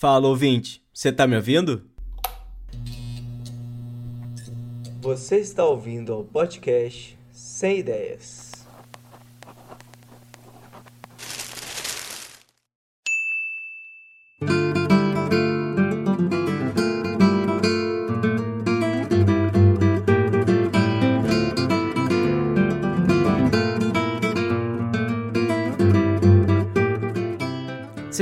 Fala, ouvinte, você tá me ouvindo? Você está ouvindo ao podcast Sem Ideias.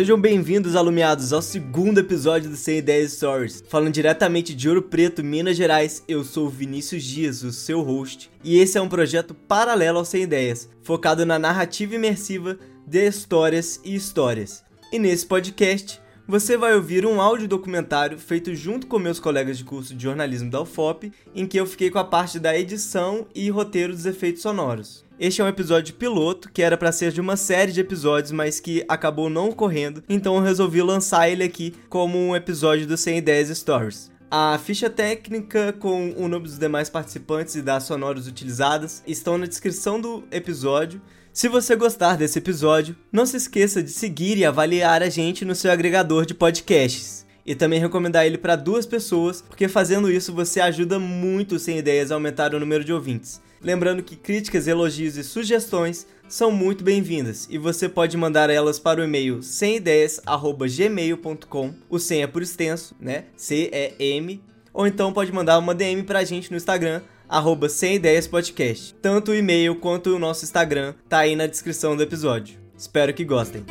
Sejam bem-vindos, alumiados, ao segundo episódio do 100 Ideias Stories. Falando diretamente de Ouro Preto, Minas Gerais, eu sou Vinícius Dias, o seu host, e esse é um projeto paralelo ao 100 Ideias, focado na narrativa imersiva de histórias e histórias. E nesse podcast, você vai ouvir um áudio documentário feito junto com meus colegas de curso de jornalismo da UFOP, em que eu fiquei com a parte da edição e roteiro dos efeitos sonoros. Este é um episódio piloto que era para ser de uma série de episódios, mas que acabou não ocorrendo, então eu resolvi lançar ele aqui como um episódio do 100 Ideias Stories. A ficha técnica com o nome dos demais participantes e das sonoras utilizadas estão na descrição do episódio. Se você gostar desse episódio, não se esqueça de seguir e avaliar a gente no seu agregador de podcasts. E também recomendar ele para duas pessoas, porque fazendo isso você ajuda muito Sem Ideias a aumentar o número de ouvintes. Lembrando que críticas, elogios e sugestões são muito bem-vindas e você pode mandar elas para o e-mail semideias@gmail.com. O sem é por extenso, né? C E M. Ou então pode mandar uma DM pra gente no Instagram arroba sem ideias podcast. Tanto o e-mail quanto o nosso Instagram tá aí na descrição do episódio. Espero que gostem.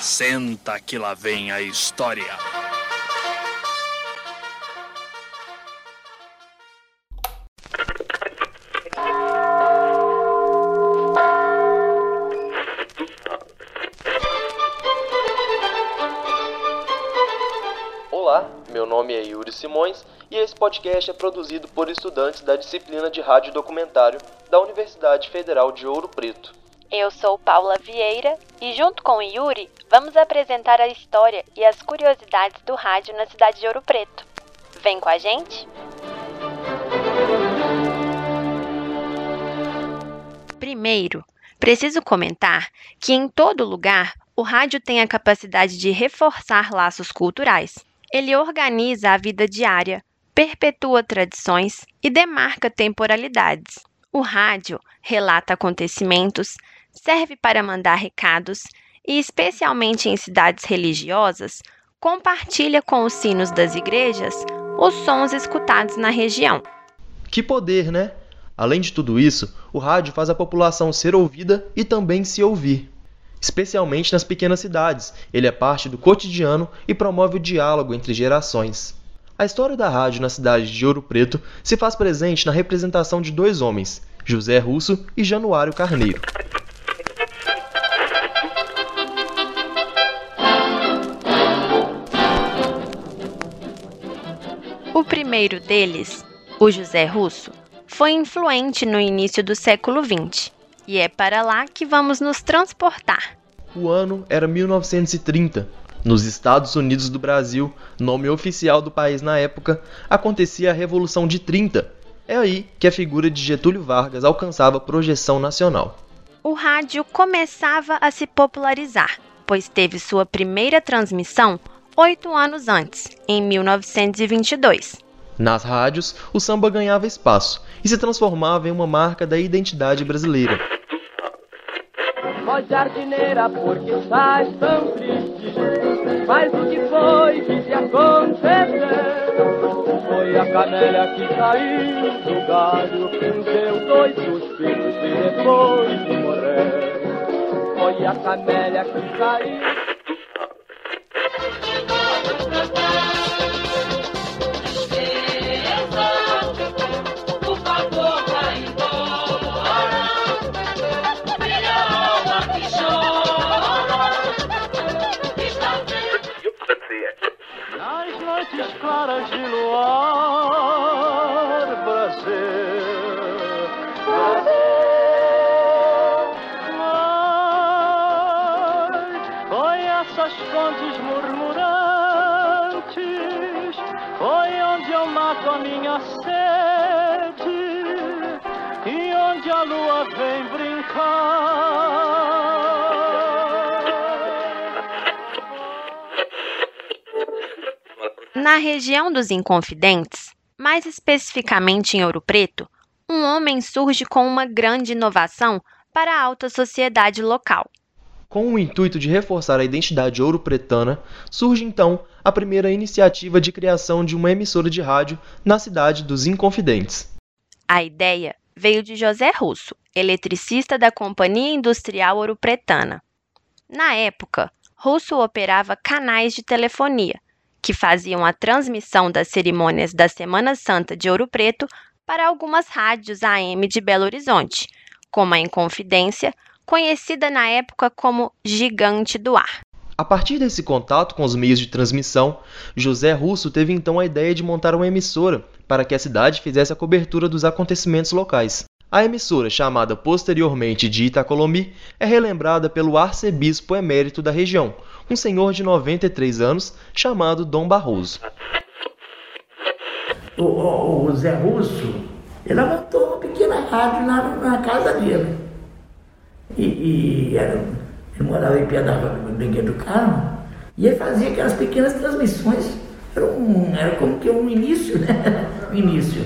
Senta que lá vem a história. Podcast é produzido por estudantes da disciplina de rádio documentário da Universidade Federal de Ouro Preto. Eu sou Paula Vieira e, junto com o Yuri, vamos apresentar a história e as curiosidades do rádio na cidade de Ouro Preto. Vem com a gente? Primeiro, preciso comentar que em todo lugar o rádio tem a capacidade de reforçar laços culturais. Ele organiza a vida diária, perpetua tradições e demarca temporalidades. O rádio relata acontecimentos, serve para mandar recados e, especialmente em cidades religiosas, compartilha com os sinos das igrejas os sons escutados na região. Que poder, né? Além de tudo isso, o rádio faz a população ser ouvida e também se ouvir. Especialmente nas pequenas cidades, ele é parte do cotidiano e promove o diálogo entre gerações. A história da rádio na cidade de Ouro Preto se faz presente na representação de dois homens, José Russo e Januário Carneiro. O primeiro deles, o José Russo, foi influente no início do século XX e é para lá que vamos nos transportar. O ano era 1930. Nos Estados Unidos do Brasil, nome oficial do país na época, acontecia a Revolução de 30. É aí que a figura de Getúlio Vargas alcançava projeção nacional. O rádio começava a se popularizar, pois teve sua primeira transmissão oito anos antes, em 1922. Nas rádios, o samba ganhava espaço e se transformava em uma marca da identidade brasileira. Ó jardineira, por que estás tão triste? Mas o que foi que te aconteceu? Foi a canélia que caiu do galho, deu dois suspiros e depois morreu. Foi a canélia que caiu. Na região dos Inconfidentes, mais especificamente em Ouro Preto, um homem surge com uma grande inovação para a alta sociedade local. Com o intuito de reforçar a identidade ouro-pretana, surge então a primeira iniciativa de criação de uma emissora de rádio na cidade dos Inconfidentes. A ideia veio de José Russo, eletricista da Companhia Industrial Ouro Pretana. Na época, Russo operava canais de telefonia, que faziam a transmissão das cerimônias da Semana Santa de Ouro Preto para algumas rádios AM de Belo Horizonte, como a Inconfidência, conhecida na época como Gigante do Ar. A partir desse contato com os meios de transmissão, José Russo teve então a ideia de montar uma emissora para que a cidade fizesse a cobertura dos acontecimentos locais. A emissora, chamada posteriormente de Itacolomi, é relembrada pelo arcebispo emérito da região, um senhor de 93 anos chamado Dom Barroso. O, o, o Zé Russo, ele montou uma pequena rádio na, na casa dele. E, e era, ele morava em Brinquedo do Carmo, e ele fazia aquelas pequenas transmissões. Era, um, era como que um início, né? Um início.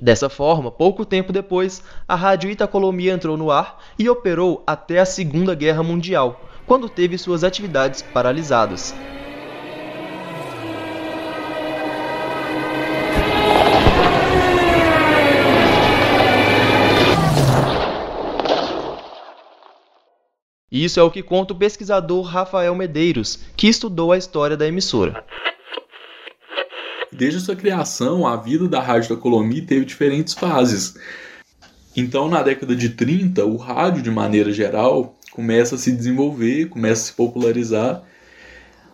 Dessa forma, pouco tempo depois, a Rádio Itacolomi entrou no ar e operou até a Segunda Guerra Mundial, quando teve suas atividades paralisadas. Isso é o que conta o pesquisador Rafael Medeiros, que estudou a história da emissora. Desde a sua criação, a vida da Rádio da Colomi teve diferentes fases. Então, na década de 30, o rádio, de maneira geral, começa a se desenvolver, começa a se popularizar.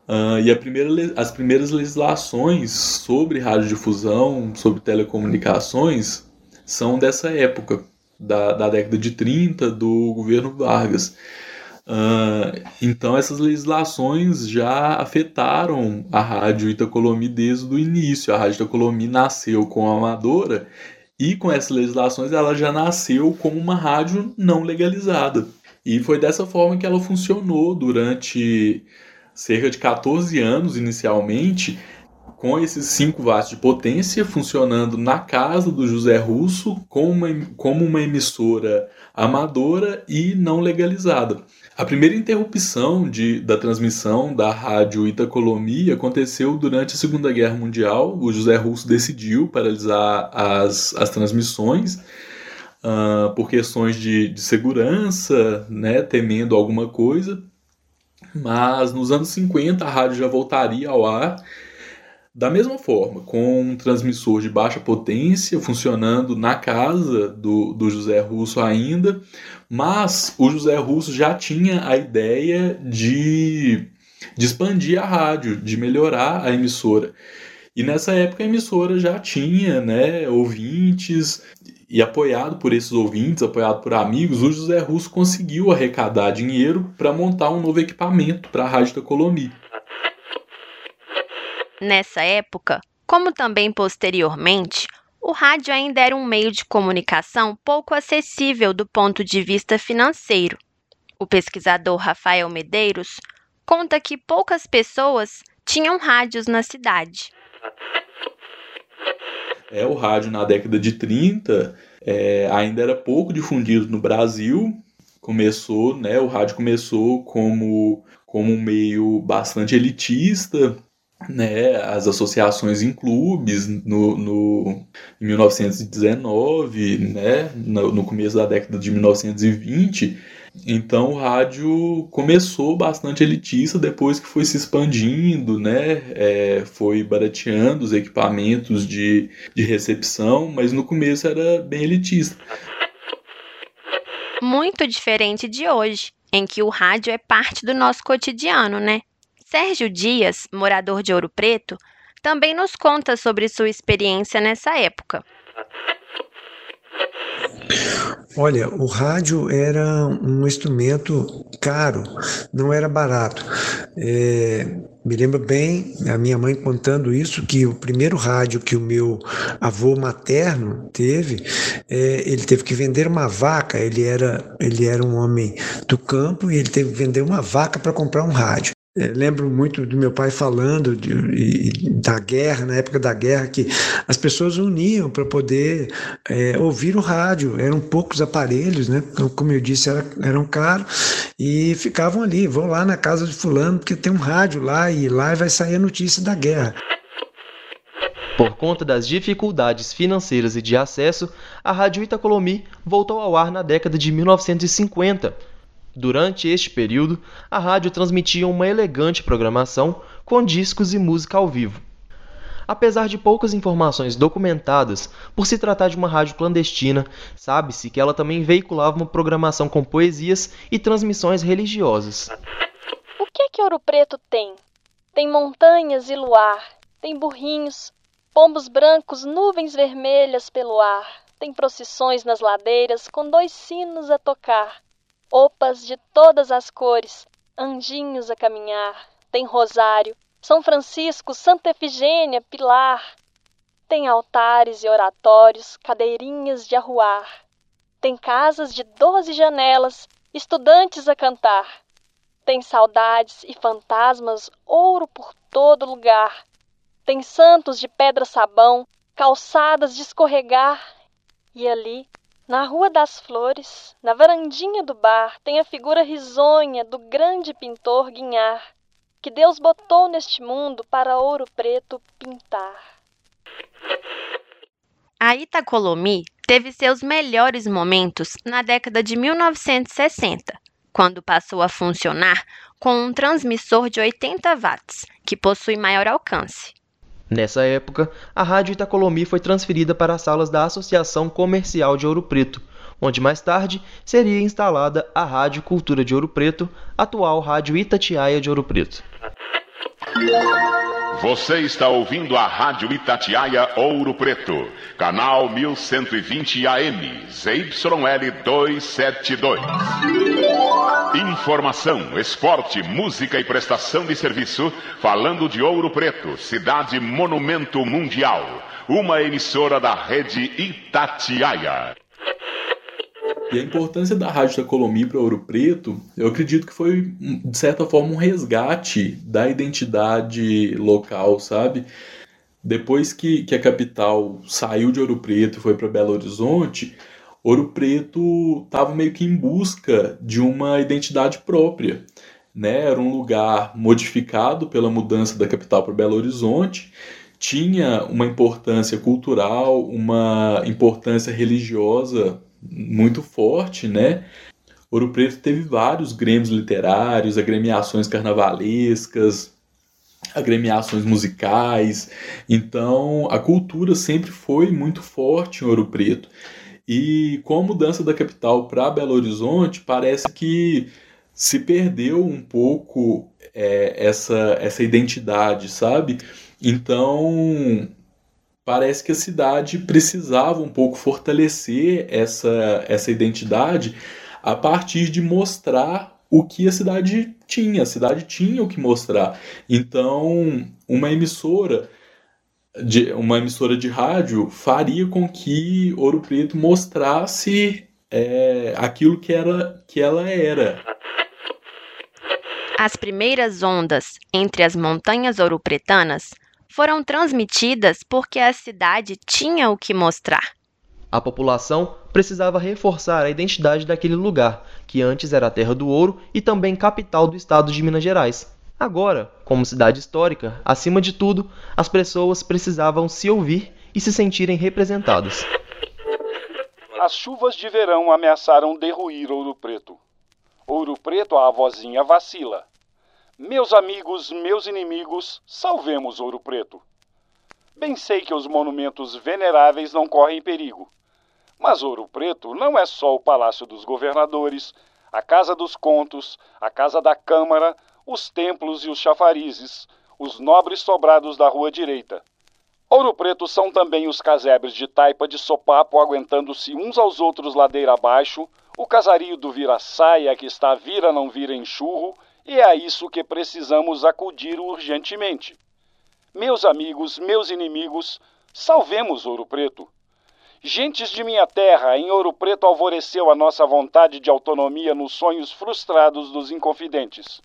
Uh, e primeira, as primeiras legislações sobre radiodifusão, sobre telecomunicações, são dessa época, da, da década de 30, do governo Vargas. Uh, então essas legislações já afetaram a rádio Itacolomi desde o início. A rádio Itacolomi nasceu com a amadora e com essas legislações ela já nasceu como uma rádio não legalizada. E foi dessa forma que ela funcionou durante cerca de 14 anos inicialmente, com esses 5 watts de potência funcionando na casa do José Russo como uma, como uma emissora amadora e não legalizada. A primeira interrupção de, da transmissão da rádio Itacolomi aconteceu durante a Segunda Guerra Mundial. O José Russo decidiu paralisar as, as transmissões uh, por questões de, de segurança, né, temendo alguma coisa. Mas nos anos 50 a rádio já voltaria ao ar da mesma forma, com um transmissor de baixa potência funcionando na casa do, do José Russo ainda, mas o José Russo já tinha a ideia de, de expandir a rádio, de melhorar a emissora. E nessa época a emissora já tinha né, ouvintes, e apoiado por esses ouvintes, apoiado por amigos, o José Russo conseguiu arrecadar dinheiro para montar um novo equipamento para a Rádio da Colomi. Nessa época, como também posteriormente, o rádio ainda era um meio de comunicação pouco acessível do ponto de vista financeiro. O pesquisador Rafael Medeiros conta que poucas pessoas tinham rádios na cidade. É, o rádio na década de 30 é, ainda era pouco difundido no Brasil. Começou, né, o rádio começou como, como um meio bastante elitista, né, as associações em clubes no, no, em 1919, né, no, no começo da década de 1920. Então o rádio começou bastante elitista depois que foi se expandindo, né? É, foi barateando os equipamentos de, de recepção, mas no começo era bem elitista. Muito diferente de hoje, em que o rádio é parte do nosso cotidiano, né? Sérgio Dias, morador de Ouro Preto, também nos conta sobre sua experiência nessa época. Olha, o rádio era um instrumento caro, não era barato. É, Me lembro bem a minha mãe contando isso, que o primeiro rádio que o meu avô materno teve, é, ele teve que vender uma vaca. Ele era, ele era um homem do campo e ele teve que vender uma vaca para comprar um rádio. É, lembro muito do meu pai falando de, da guerra, na época da guerra, que as pessoas uniam para poder é, ouvir o rádio. Eram poucos aparelhos, né? Como eu disse, era, eram caros e ficavam ali. Vão lá na casa de Fulano, porque tem um rádio lá e lá vai sair a notícia da guerra. Por conta das dificuldades financeiras e de acesso, a Rádio Itacolomi voltou ao ar na década de 1950 Durante este período, a rádio transmitia uma elegante programação com discos e música ao vivo. Apesar de poucas informações documentadas, por se tratar de uma rádio clandestina, sabe-se que ela também veiculava uma programação com poesias e transmissões religiosas. O que é que Ouro Preto tem? Tem montanhas e luar, tem burrinhos, pombos brancos, nuvens vermelhas pelo ar, tem procissões nas ladeiras com dois sinos a tocar opas de todas as cores, anjinhos a caminhar, tem rosário, São Francisco, Santa Efigênia, Pilar. Tem altares e oratórios, cadeirinhas de arruar. Tem casas de doze janelas, estudantes a cantar. Tem saudades e fantasmas, ouro por todo lugar. Tem santos de pedra-sabão, calçadas de escorregar. E ali na Rua das Flores, na varandinha do bar, tem a figura risonha do grande pintor Guinhar, que Deus botou neste mundo para ouro preto pintar. A Itacolomi teve seus melhores momentos na década de 1960, quando passou a funcionar com um transmissor de 80 watts, que possui maior alcance. Nessa época, a Rádio Itacolomi foi transferida para as salas da Associação Comercial de Ouro Preto, onde mais tarde seria instalada a Rádio Cultura de Ouro Preto, atual Rádio Itatiaia de Ouro Preto. Você está ouvindo a Rádio Itatiaia Ouro Preto, canal 1120 AM, ZYL 272. Informação, esporte, música e prestação de serviço, falando de Ouro Preto, cidade monumento mundial. Uma emissora da rede Itatiaia. E a importância da Rádio da Colomia para Ouro Preto, eu acredito que foi, de certa forma, um resgate da identidade local, sabe? Depois que, que a capital saiu de Ouro Preto e foi para Belo Horizonte, Ouro Preto estava meio que em busca de uma identidade própria. Né? Era um lugar modificado pela mudança da capital para Belo Horizonte, tinha uma importância cultural, uma importância religiosa muito forte, né? Ouro Preto teve vários grêmios literários, agremiações carnavalescas, agremiações musicais. Então, a cultura sempre foi muito forte em Ouro Preto. E com a mudança da capital para Belo Horizonte, parece que se perdeu um pouco é, essa, essa identidade, sabe? Então, parece que a cidade precisava um pouco fortalecer essa, essa identidade a partir de mostrar o que a cidade tinha. A cidade tinha o que mostrar. Então, uma emissora de uma emissora de rádio faria com que Ouro Preto mostrasse é, aquilo que, era, que ela era. As primeiras ondas entre as montanhas ouropretanas foram transmitidas porque a cidade tinha o que mostrar. A população precisava reforçar a identidade daquele lugar, que antes era a terra do ouro e também capital do estado de Minas Gerais. Agora, como cidade histórica, acima de tudo, as pessoas precisavam se ouvir e se sentirem representadas. As chuvas de verão ameaçaram derruir Ouro Preto. Ouro Preto, a vozinha vacila. Meus amigos, meus inimigos, salvemos Ouro Preto. Bem sei que os monumentos veneráveis não correm perigo. Mas Ouro Preto não é só o Palácio dos Governadores, a Casa dos Contos, a Casa da Câmara, os templos e os chafarizes, os nobres sobrados da Rua Direita. Ouro Preto são também os casebres de taipa de sopapo aguentando-se uns aos outros ladeira abaixo, o casario do vira-saia que está vira não vira em churro E é a isso que precisamos acudir urgentemente. Meus amigos, meus inimigos, salvemos Ouro Preto. Gentes de minha terra, em Ouro Preto alvoreceu a nossa vontade de autonomia nos sonhos frustrados dos inconfidentes.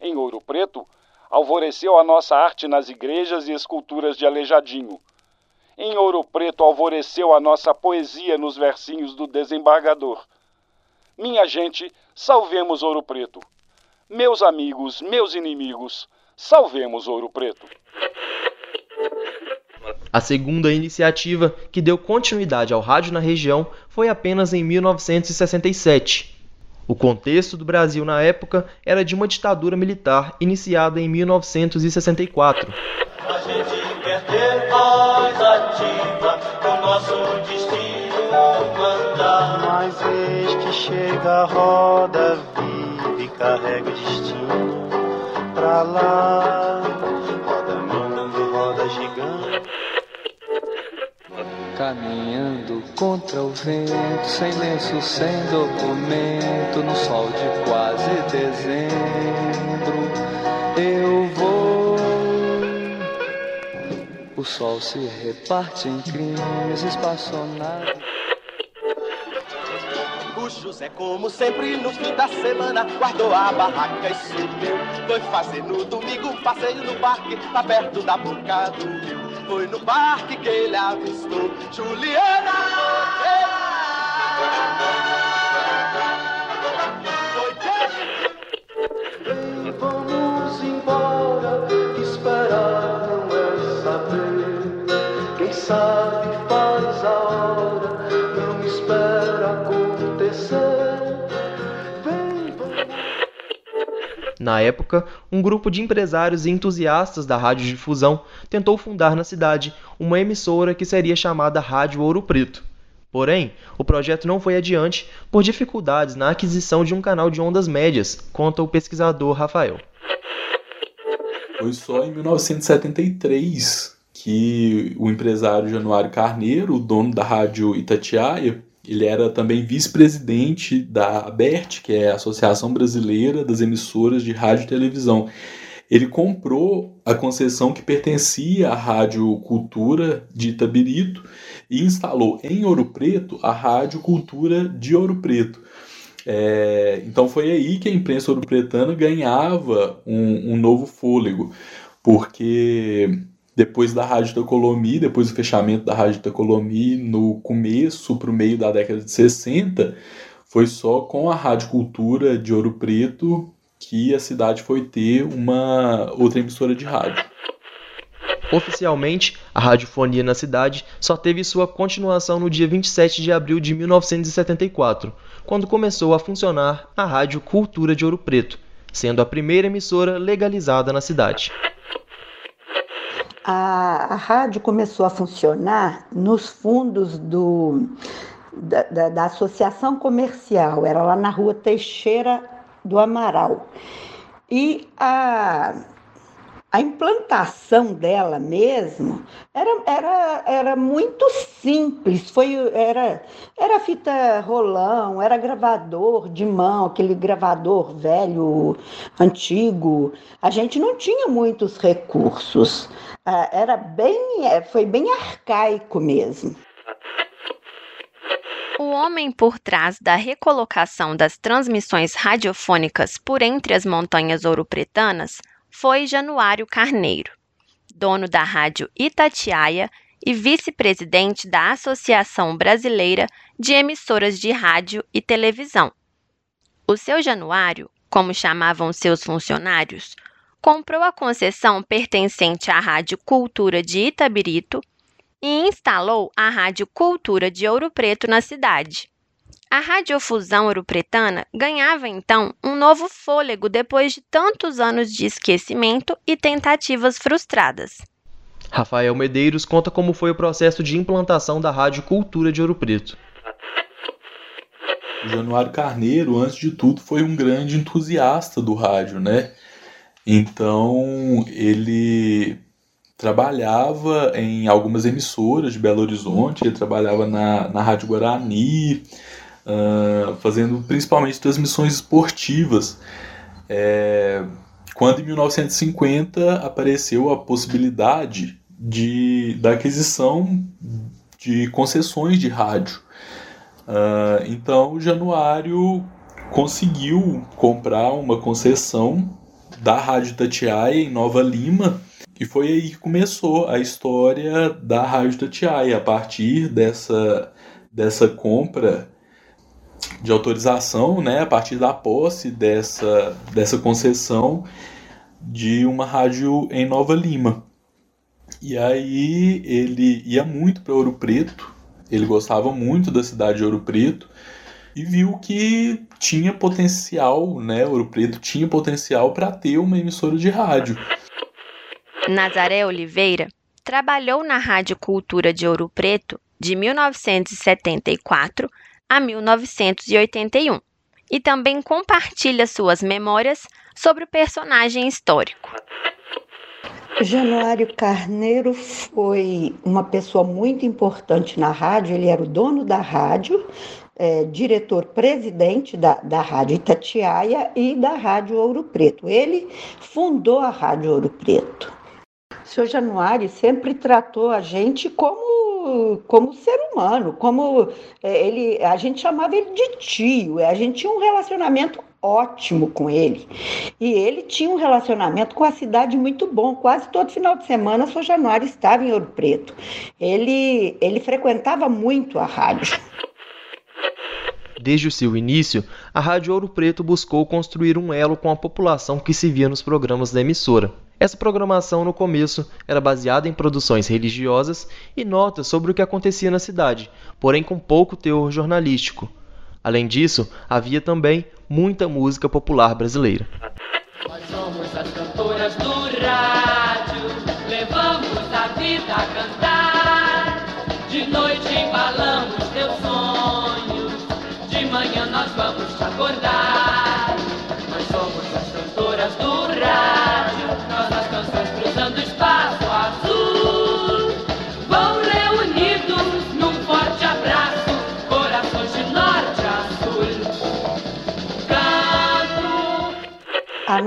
Em Ouro Preto, alvoreceu a nossa arte nas igrejas e esculturas de Aleijadinho. Em Ouro Preto alvoreceu a nossa poesia nos versinhos do desembargador. Minha gente, salvemos Ouro Preto. Meus amigos, meus inimigos, salvemos Ouro Preto. A segunda iniciativa que deu continuidade ao rádio na região foi apenas em 1967. O contexto do Brasil na época era de uma ditadura militar iniciada em 1964. A gente quer ter voz ativa, o nosso destino mandar. Mas eis que chega a roda viva e carrega o destino pra lá. Caminhando contra o vento, sem lenço, sem documento, no sol de quase dezembro, eu vou. O sol se reparte em crimes espaçonados. O José, como sempre, no fim da semana, guardou a barraca e subiu. Foi fazer no domingo um passeio no parque, lá perto da boca do rio. Foi no parque que ele avistou Juliana. Na época, um grupo de empresários e entusiastas da radiodifusão tentou fundar na cidade uma emissora que seria chamada Rádio Ouro Preto. Porém, o projeto não foi adiante por dificuldades na aquisição de um canal de ondas médias, conta o pesquisador Rafael. Foi só em 1973 que o empresário Januário Carneiro, dono da rádio Itatiaia, ele era também vice-presidente da ABERT, que é a Associação Brasileira das Emissoras de Rádio e Televisão. Ele comprou a concessão que pertencia à Rádio Cultura de Itabirito e instalou em Ouro Preto a Rádio Cultura de Ouro Preto. É, então foi aí que a imprensa ouro-pretana ganhava um, um novo fôlego, porque depois da Rádio da Colomi, depois do fechamento da Rádio da Colomi, no começo para o meio da década de 60, foi só com a Rádio Cultura de Ouro Preto que a cidade foi ter uma outra emissora de rádio. Oficialmente, a radiofonia na cidade só teve sua continuação no dia 27 de abril de 1974, quando começou a funcionar a Rádio Cultura de Ouro Preto, sendo a primeira emissora legalizada na cidade. A, a rádio começou a funcionar nos fundos do, da, da, da Associação Comercial, era lá na rua Teixeira do Amaral. E a, a implantação dela mesmo era, era, era muito simples. Foi, era, era fita rolão, era gravador de mão, aquele gravador velho, antigo. A gente não tinha muitos recursos. Era bem, foi bem arcaico mesmo. O homem por trás da recolocação das transmissões radiofônicas por entre as montanhas ouropretanas foi Januário Carneiro, dono da rádio Itatiaia e vice-presidente da Associação Brasileira de Emissoras de Rádio e Televisão. O seu Januário, como chamavam seus funcionários, comprou a concessão pertencente à Rádio Cultura de Itabirito e instalou a Rádio Cultura de Ouro Preto na cidade. A radiofusão ouropretana ganhava então um novo fôlego depois de tantos anos de esquecimento e tentativas frustradas. Rafael Medeiros conta como foi o processo de implantação da Rádio Cultura de Ouro Preto. O Januário Carneiro, antes de tudo, foi um grande entusiasta do rádio, né? Então, ele trabalhava em algumas emissoras de Belo Horizonte, ele trabalhava na, na Rádio Guarani, uh, fazendo principalmente transmissões esportivas. É, quando em 1950 apareceu a possibilidade de, da aquisição de concessões de rádio. Uh, então, o Januário conseguiu comprar uma concessão da Rádio Tatiaia em Nova Lima e foi aí que começou a história da Rádio Tatiaia. A partir dessa, dessa compra de autorização, né, a partir da posse dessa, dessa concessão de uma rádio em Nova Lima. E aí ele ia muito para Ouro Preto, ele gostava muito da cidade de Ouro Preto e viu que tinha potencial, né, Ouro Preto tinha potencial para ter uma emissora de rádio. Nazaré Oliveira trabalhou na Rádio Cultura de Ouro Preto de 1974 a 1981 e também compartilha suas memórias sobre o personagem histórico. Januário Carneiro foi uma pessoa muito importante na rádio, ele era o dono da rádio, é, diretor-presidente da, da Rádio Itatiaia e da Rádio Ouro Preto. Ele fundou a Rádio Ouro Preto. O senhor Januário sempre tratou a gente como, como ser humano, como é, ele, a gente chamava ele de tio, a gente tinha um relacionamento ótimo com ele. E ele tinha um relacionamento com a cidade muito bom. Quase todo final de semana, São Januário estava em Ouro Preto. Ele, ele frequentava muito a rádio. Desde o seu início, a Rádio Ouro Preto buscou construir um elo com a população que se via nos programas da emissora. Essa programação, no começo, era baseada em produções religiosas e notas sobre o que acontecia na cidade, porém com pouco teor jornalístico. Além disso, havia também muita música popular brasileira. Nós somos as cantoras do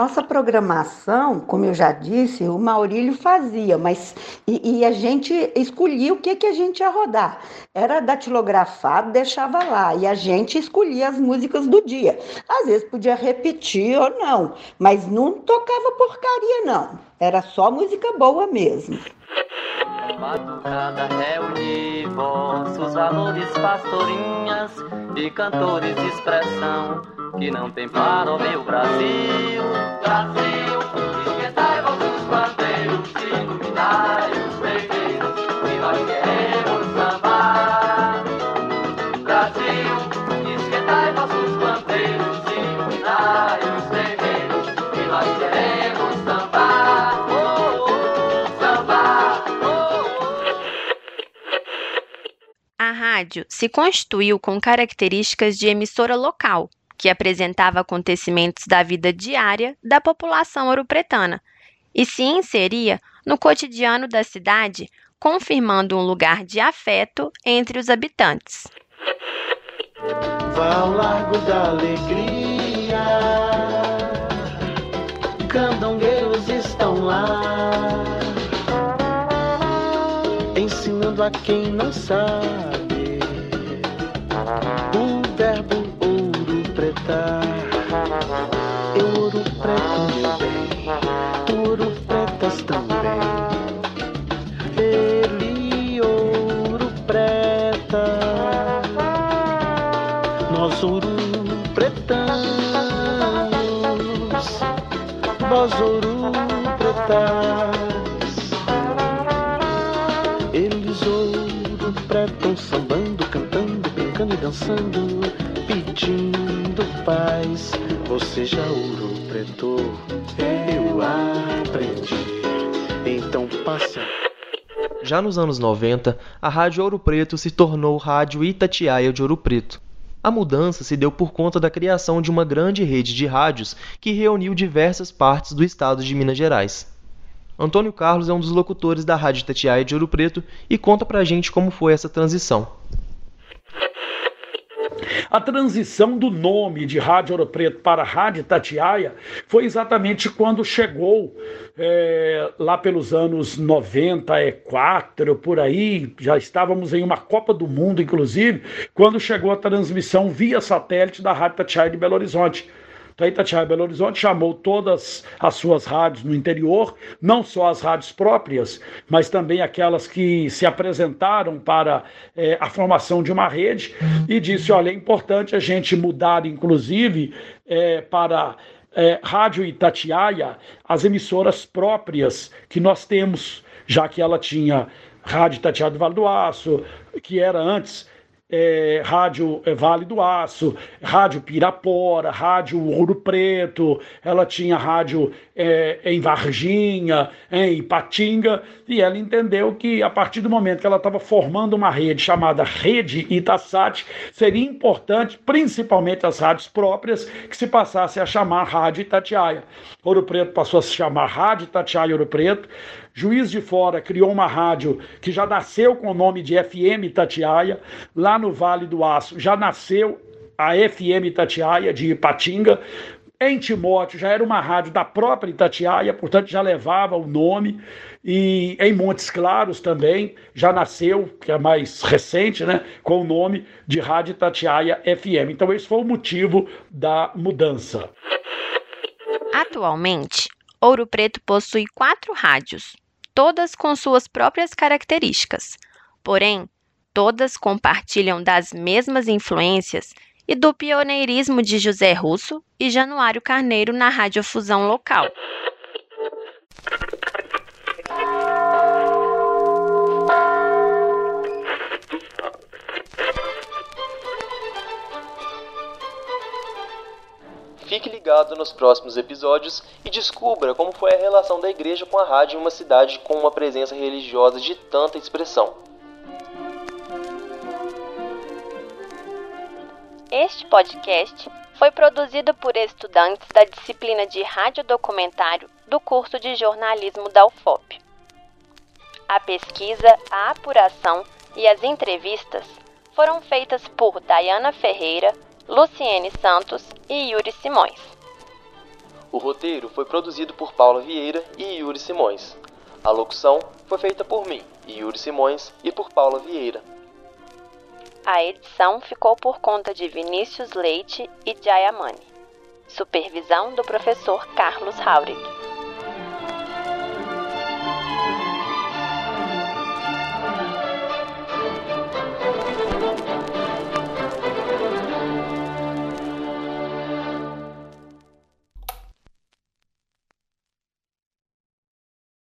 nossa programação, como eu já disse, o Maurílio fazia, mas e, e, a gente escolhia o que, que a gente ia rodar. Era datilografado, deixava lá, e a gente escolhia as músicas do dia. Às vezes podia repetir ou não, mas não tocava porcaria, não. Era só música boa mesmo. Madrugada reunir vossos valores, pastorinhas e cantores de expressão que não tem para o meu Brasil. Brasil, vossos iluminai os terreiros, que nós queremos sambar. Brasil, vossos iluminai os terreiros, que nós queremos sambar. Oh, oh, sambar. Oh, A rádio se constituiu com características de emissora local, que apresentava acontecimentos da vida diária da população ouropretana e se inseria no cotidiano da cidade, confirmando um lugar de afeto entre os habitantes. Vá ao Largo da Alegria, candongueiros estão lá, ensinando a quem não sabe também. Ele ouro preta, nós ouro pretamos, vós ouro pretas. Eles ouro pretam, sambando, cantando, brincando e dançando, pedindo paz. Você já ouro preto, Já nos anos 90, a Rádio Ouro Preto se tornou Rádio Itatiaia de Ouro Preto. A mudança se deu por conta da criação de uma grande rede de rádios que reuniu diversas partes do estado de Minas Gerais. Antônio Carlos é um dos locutores da Rádio Itatiaia de Ouro Preto e conta pra gente como foi essa transição. A transição do nome de Rádio Ouro Preto para Rádio Tatiaia foi exatamente quando chegou é, lá pelos anos 94, por aí, já estávamos em uma Copa do Mundo, inclusive, quando chegou a transmissão via satélite da Rádio Tatiaia de Belo Horizonte. Então, Itatiaia Belo Horizonte chamou todas as suas rádios no interior, não só as rádios próprias, mas também aquelas que se apresentaram para é, a formação de uma rede, e disse: olha, é importante a gente mudar, inclusive, é, para é, Rádio Itatiaia, as emissoras próprias que nós temos, já que ela tinha Rádio Itatiaia do Vale do Aço, que era antes é, Rádio é, Vale do Aço, Rádio Pirapora, Rádio Ouro Preto, ela tinha rádio é, em Varginha, em Ipatinga, e ela entendeu que a partir do momento que ela estava formando uma rede chamada Rede Itasat, seria importante, principalmente as rádios próprias, que se passasse a chamar Rádio Itatiaia. Ouro Preto passou a se chamar Rádio Itatiaia Ouro Preto, Juiz de Fora criou uma rádio que já nasceu com o nome de FM Tatiaia. Lá no Vale do Aço já nasceu a FM Tatiaia de Ipatinga. Em Timóteo já era uma rádio da própria Itatiaia, portanto já levava o nome. E em Montes Claros também já nasceu, que é mais recente, né, com o nome de Rádio Itatiaia FM. Então esse foi o motivo da mudança. Atualmente, Ouro Preto possui quatro rádios, todas com suas próprias características. Porém, todas compartilham das mesmas influências e do pioneirismo de José Russo e Januário Carneiro na radiofusão local. Fique ligado nos próximos episódios e descubra como foi a relação da igreja com a rádio em uma cidade com uma presença religiosa de tanta expressão. Este podcast foi produzido por estudantes da disciplina de radiodocumentário do curso de jornalismo da UFOP. A pesquisa, a apuração e as entrevistas foram feitas por Dayana Ferreira, Luciene Santos e Yuri Simões. O roteiro foi produzido por Paula Vieira e Yuri Simões. A locução foi feita por mim, Yuri Simões, e por Paula Vieira. A edição ficou por conta de Vinícius Leite e Jayamani. Supervisão do professor Carlos Haurig.